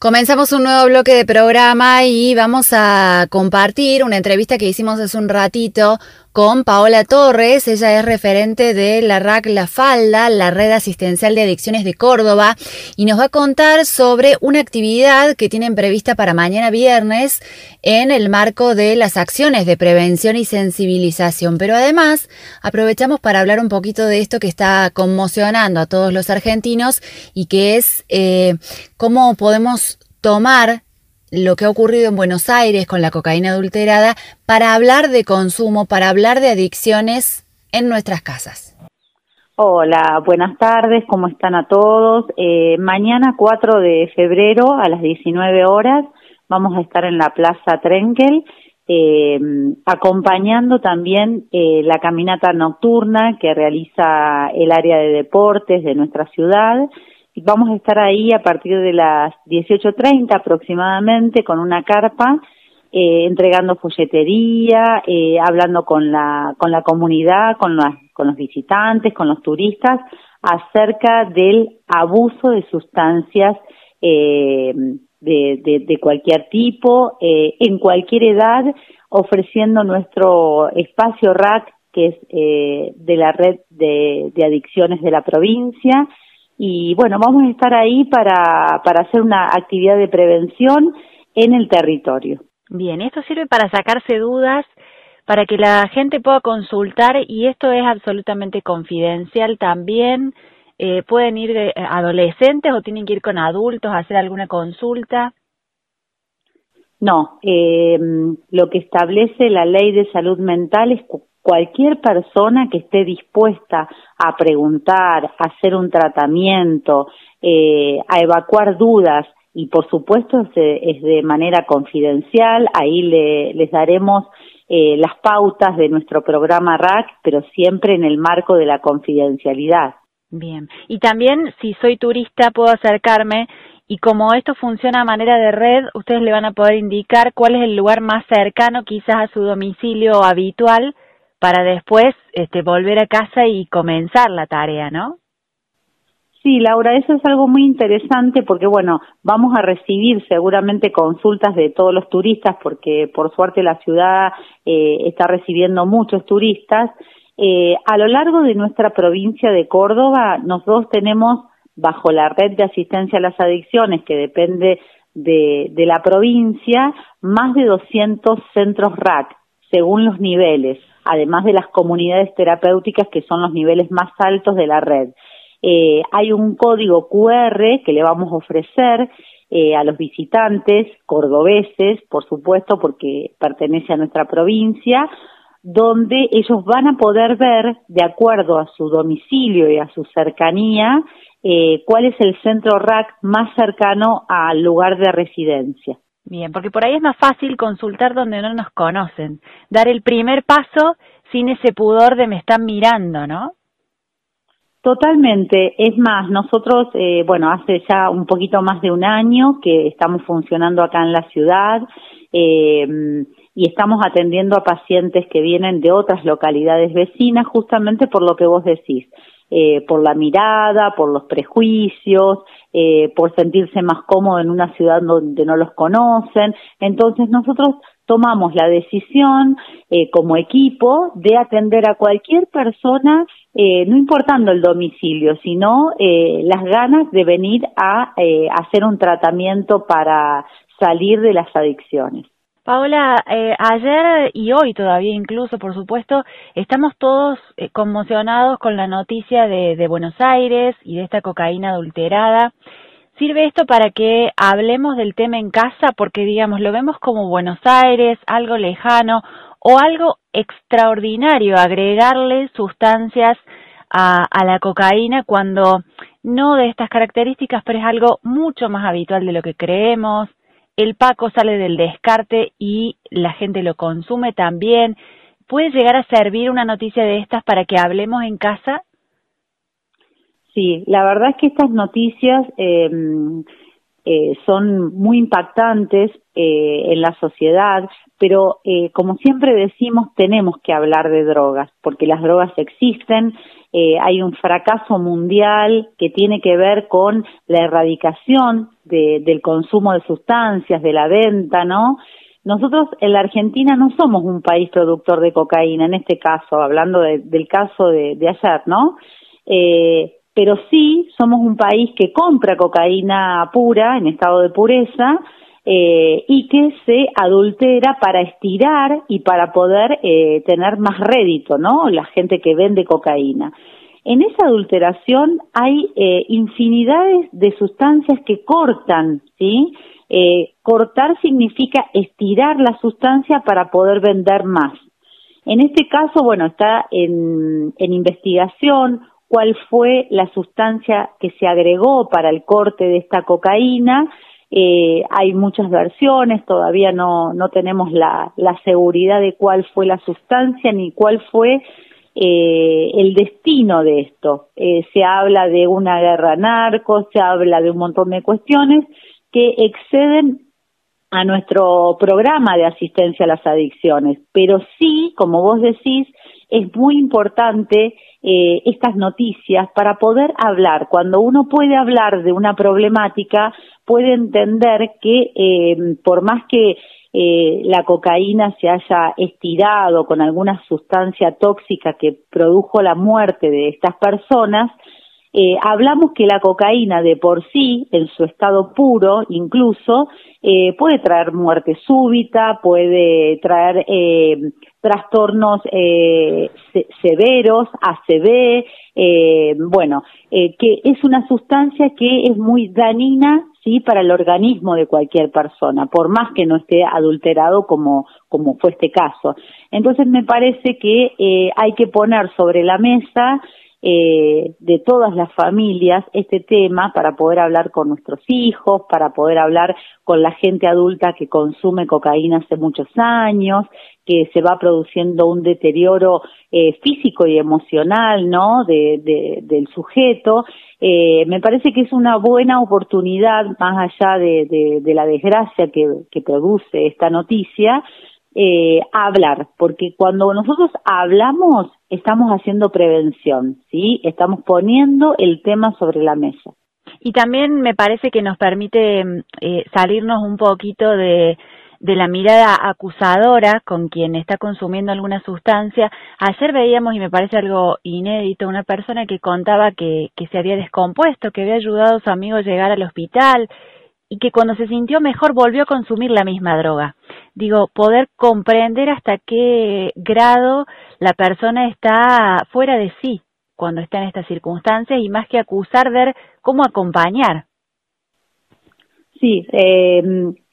Comenzamos un nuevo bloque de programa y vamos a compartir una entrevista que hicimos hace un ratito con Paola Torres. Ella es referente de la RAC La Falda, la Red Asistencial de Adicciones de Córdoba, y nos va a contar sobre una actividad que tienen prevista para mañana viernes en el marco de las acciones de prevención y sensibilización. Pero además aprovechamos para hablar un poquito de esto que está conmocionando a todos los argentinos y que es eh, cómo podemos tomar lo que ha ocurrido en Buenos Aires con la cocaína adulterada para hablar de consumo, para hablar de adicciones en nuestras casas. Hola, buenas tardes, ¿cómo están a todos? Eh, mañana 4 de febrero a las 19 horas vamos a estar en la Plaza Trenkel eh, acompañando también eh, la caminata nocturna que realiza el área de deportes de nuestra ciudad Vamos a estar ahí a partir de las 18.30 aproximadamente con una carpa, eh, entregando folletería, eh, hablando con la, con la comunidad, con, con los visitantes, con los turistas, acerca del abuso de sustancias eh, de, de, cualquier tipo, eh, en cualquier edad, ofreciendo nuestro espacio RAC, que es de la red de adicciones de la provincia, y bueno, vamos a estar ahí para, para hacer una actividad de prevención en el territorio. Bien, esto sirve para sacarse dudas, para que la gente pueda consultar y esto es absolutamente confidencial también. Eh, pueden ir eh, adolescentes o tienen que ir con adultos a hacer alguna consulta. No, eh, lo que establece la ley de salud mental es cualquier persona que esté dispuesta a preguntar, a hacer un tratamiento, eh, a evacuar dudas y por supuesto es de, manera confidencial, ahí le, les daremos eh, las pautas de nuestro programa RAC, pero siempre en el marco de la confidencialidad. Bien, y también si soy turista puedo acercarme y como esto funciona a manera de red, ustedes le van a poder indicar cuál es el lugar más cercano quizás a su domicilio habitual para después este, volver a casa y comenzar la tarea, ¿no? Sí, Laura, eso es algo muy interesante porque, bueno, vamos a recibir seguramente consultas de todos los turistas porque, por suerte, la ciudad eh, está recibiendo muchos turistas. Eh, a lo largo de nuestra provincia de Córdoba, nosotros tenemos, bajo la red de asistencia a las adicciones, que depende de, de la provincia, más de 200 centros RAC, según los niveles además de las comunidades terapéuticas que son los niveles más altos de la red. Eh, hay un código QR que le vamos a ofrecer eh, a los visitantes cordobeses, por supuesto, porque pertenece a nuestra provincia, donde ellos van a poder ver, de acuerdo a su domicilio y a su cercanía, eh, cuál es el centro RAC más cercano al lugar de residencia. Bien, porque por ahí es más fácil consultar donde no nos conocen, dar el primer paso sin ese pudor de me están mirando, ¿no? Totalmente. Es más, nosotros, eh, bueno, hace ya un poquito más de un año que estamos funcionando acá en la ciudad eh, y estamos atendiendo a pacientes que vienen de otras localidades vecinas justamente por lo que vos decís. Eh, por la mirada, por los prejuicios, eh, por sentirse más cómodo en una ciudad donde no los conocen. Entonces nosotros tomamos la decisión eh, como equipo de atender a cualquier persona, eh, no importando el domicilio, sino eh, las ganas de venir a eh, hacer un tratamiento para salir de las adicciones. Paola, eh, ayer y hoy todavía incluso, por supuesto, estamos todos eh, conmocionados con la noticia de, de Buenos Aires y de esta cocaína adulterada. ¿Sirve esto para que hablemos del tema en casa? Porque, digamos, lo vemos como Buenos Aires, algo lejano o algo extraordinario, agregarle sustancias a, a, la cocaína cuando no de estas características, pero es algo mucho más habitual de lo que creemos, el Paco sale del descarte y la gente lo consume también. ¿Puede llegar a servir una noticia de estas para que hablemos en casa? Sí, la verdad es que estas noticias eh, eh, son muy impactantes eh, en la sociedad, pero eh, como siempre decimos, tenemos que hablar de drogas, porque las drogas existen, hay un fracaso mundial que tiene que ver con la erradicación del consumo de sustancias, de la venta, ¿no? Nosotros en la Argentina no somos un país productor de cocaína, en este caso, hablando del caso de, de ayer, ¿no? Eh, pero sí somos un país que compra cocaína pura, en estado de pureza, eh, y que se adultera para estirar y para poder eh, tener más rédito, ¿no? La gente que vende cocaína. En esa adulteración hay eh, infinidades de sustancias que cortan, ¿sí? Cortar significa estirar la sustancia para poder vender más. En este caso, bueno, está en investigación cuál fue la sustancia que se agregó para el corte de esta cocaína. Eh, hay muchas versiones, todavía no, no tenemos la, la, seguridad de cuál fue la sustancia ni cuál fue eh, el destino de esto. Eh, se habla de una guerra narco, se habla de un montón de cuestiones que exceden a nuestro programa de asistencia a las adicciones, pero sí, como vos decís, es muy importante eh, estas noticias para poder hablar. Cuando uno puede hablar de una problemática, puede entender que eh, por más que eh, la cocaína se haya estirado con alguna sustancia tóxica que produjo la muerte de estas personas, eh, hablamos que la cocaína de por sí, en su estado puro incluso, eh, puede traer muerte súbita, puede traer eh, trastornos eh, severos, ACV, eh, bueno, que es una sustancia que es muy dañina sí para el organismo de cualquier persona, por más que no esté adulterado como como fue este caso. Entonces me parece que hay que poner sobre la mesa eh, de todas las familias este tema para poder hablar con nuestros hijos, para poder hablar con la gente adulta que consume cocaína hace muchos años, que se va produciendo un deterioro eh, físico y emocional, ¿no? De, del sujeto. Eh, me parece que es una buena oportunidad, más allá de, la desgracia que produce esta noticia, eh, hablar, porque cuando nosotros hablamos estamos haciendo prevención, ¿sí? Estamos poniendo el tema sobre la mesa. Y también me parece que nos permite eh, salirnos un poquito de, de la mirada acusadora con quien está consumiendo alguna sustancia. Ayer veíamos, y me parece algo inédito, una persona que contaba que, que se había descompuesto, que había ayudado a su amigo a llegar al hospital y que cuando se sintió mejor volvió a consumir la misma droga. Digo, poder comprender hasta qué grado la persona está fuera de sí cuando está en estas circunstancias y más que acusar, ver cómo acompañar. Sí, eh,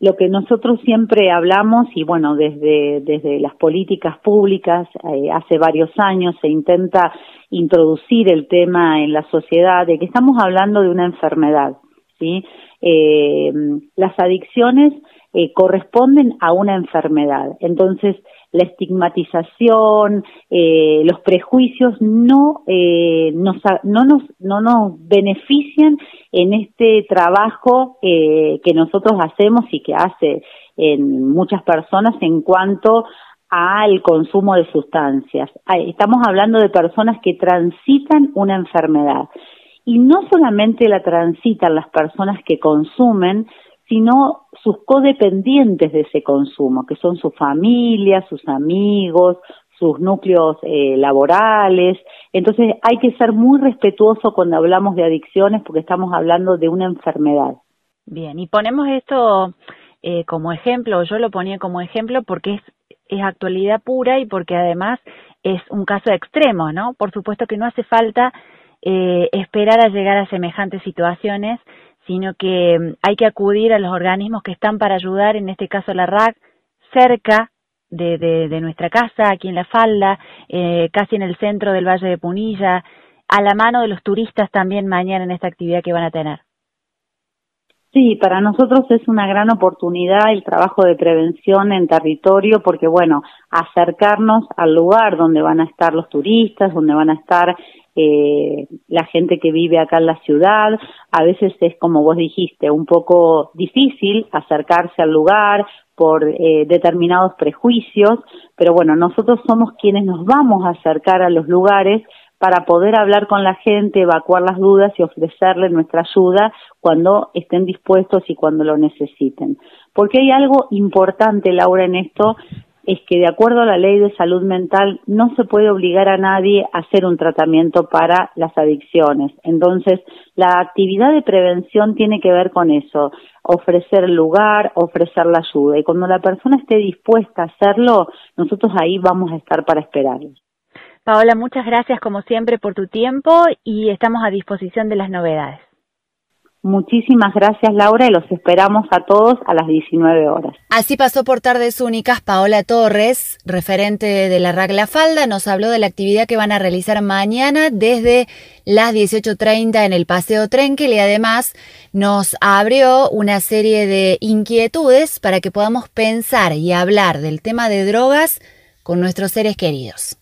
lo que nosotros siempre hablamos y bueno, desde, desde las políticas públicas, eh, hace varios años se intenta introducir el tema en la sociedad de que estamos hablando de una enfermedad, ¿sí? eh, las adicciones eh, corresponden a una enfermedad. Entonces, la estigmatización, eh, los prejuicios no, eh, nos, no, nos, no nos benefician en este trabajo eh, que nosotros hacemos y que hace en muchas personas en cuanto al consumo de sustancias. Estamos hablando de personas que transitan una enfermedad y no solamente la transitan las personas que consumen, sino sus codependientes de ese consumo, que son su familia, sus amigos, sus núcleos eh, laborales. Entonces hay que ser muy respetuoso cuando hablamos de adicciones porque estamos hablando de una enfermedad. Bien, y ponemos esto eh, como ejemplo, yo lo ponía como ejemplo porque es, es actualidad pura y porque además es un caso extremo, ¿no? Por supuesto que no hace falta eh, esperar a llegar a semejantes situaciones, sino que mm, hay que acudir a los organismos que están para ayudar, en este caso la RAC, cerca de, de, nuestra casa, aquí en La Falda, eh, casi en el centro del Valle de Punilla, a la mano de los turistas también mañana en esta actividad que van a tener. Sí, para nosotros es una gran oportunidad el trabajo de prevención en territorio porque, bueno, acercarnos al lugar donde van a estar los turistas, donde van a estar eh, la gente que vive acá en la ciudad. A veces es, como vos dijiste, un poco difícil acercarse al lugar por eh, determinados prejuicios, pero bueno, nosotros somos quienes nos vamos a acercar a los lugares para poder hablar con la gente, evacuar las dudas y ofrecerle nuestra ayuda cuando estén dispuestos y cuando lo necesiten. Porque hay algo importante, Laura, en esto, es que de acuerdo a la ley de salud mental no se puede obligar a nadie a hacer un tratamiento para las adicciones. Entonces, la actividad de prevención tiene que ver con eso, ofrecer lugar, ofrecer la ayuda. Y cuando la persona esté dispuesta a hacerlo, nosotros ahí vamos a estar para esperarlo. Paola, muchas gracias como siempre por tu tiempo y estamos a disposición de las novedades. Muchísimas gracias Laura y los esperamos a todos a las 19 horas. Así pasó por Tardes Únicas Paola Torres, referente de la RAC La Falda, nos habló de la actividad que van a realizar mañana desde las 18.30 en el Paseo Trenkel y además nos abrió una serie de inquietudes para que podamos pensar y hablar del tema de drogas con nuestros seres queridos.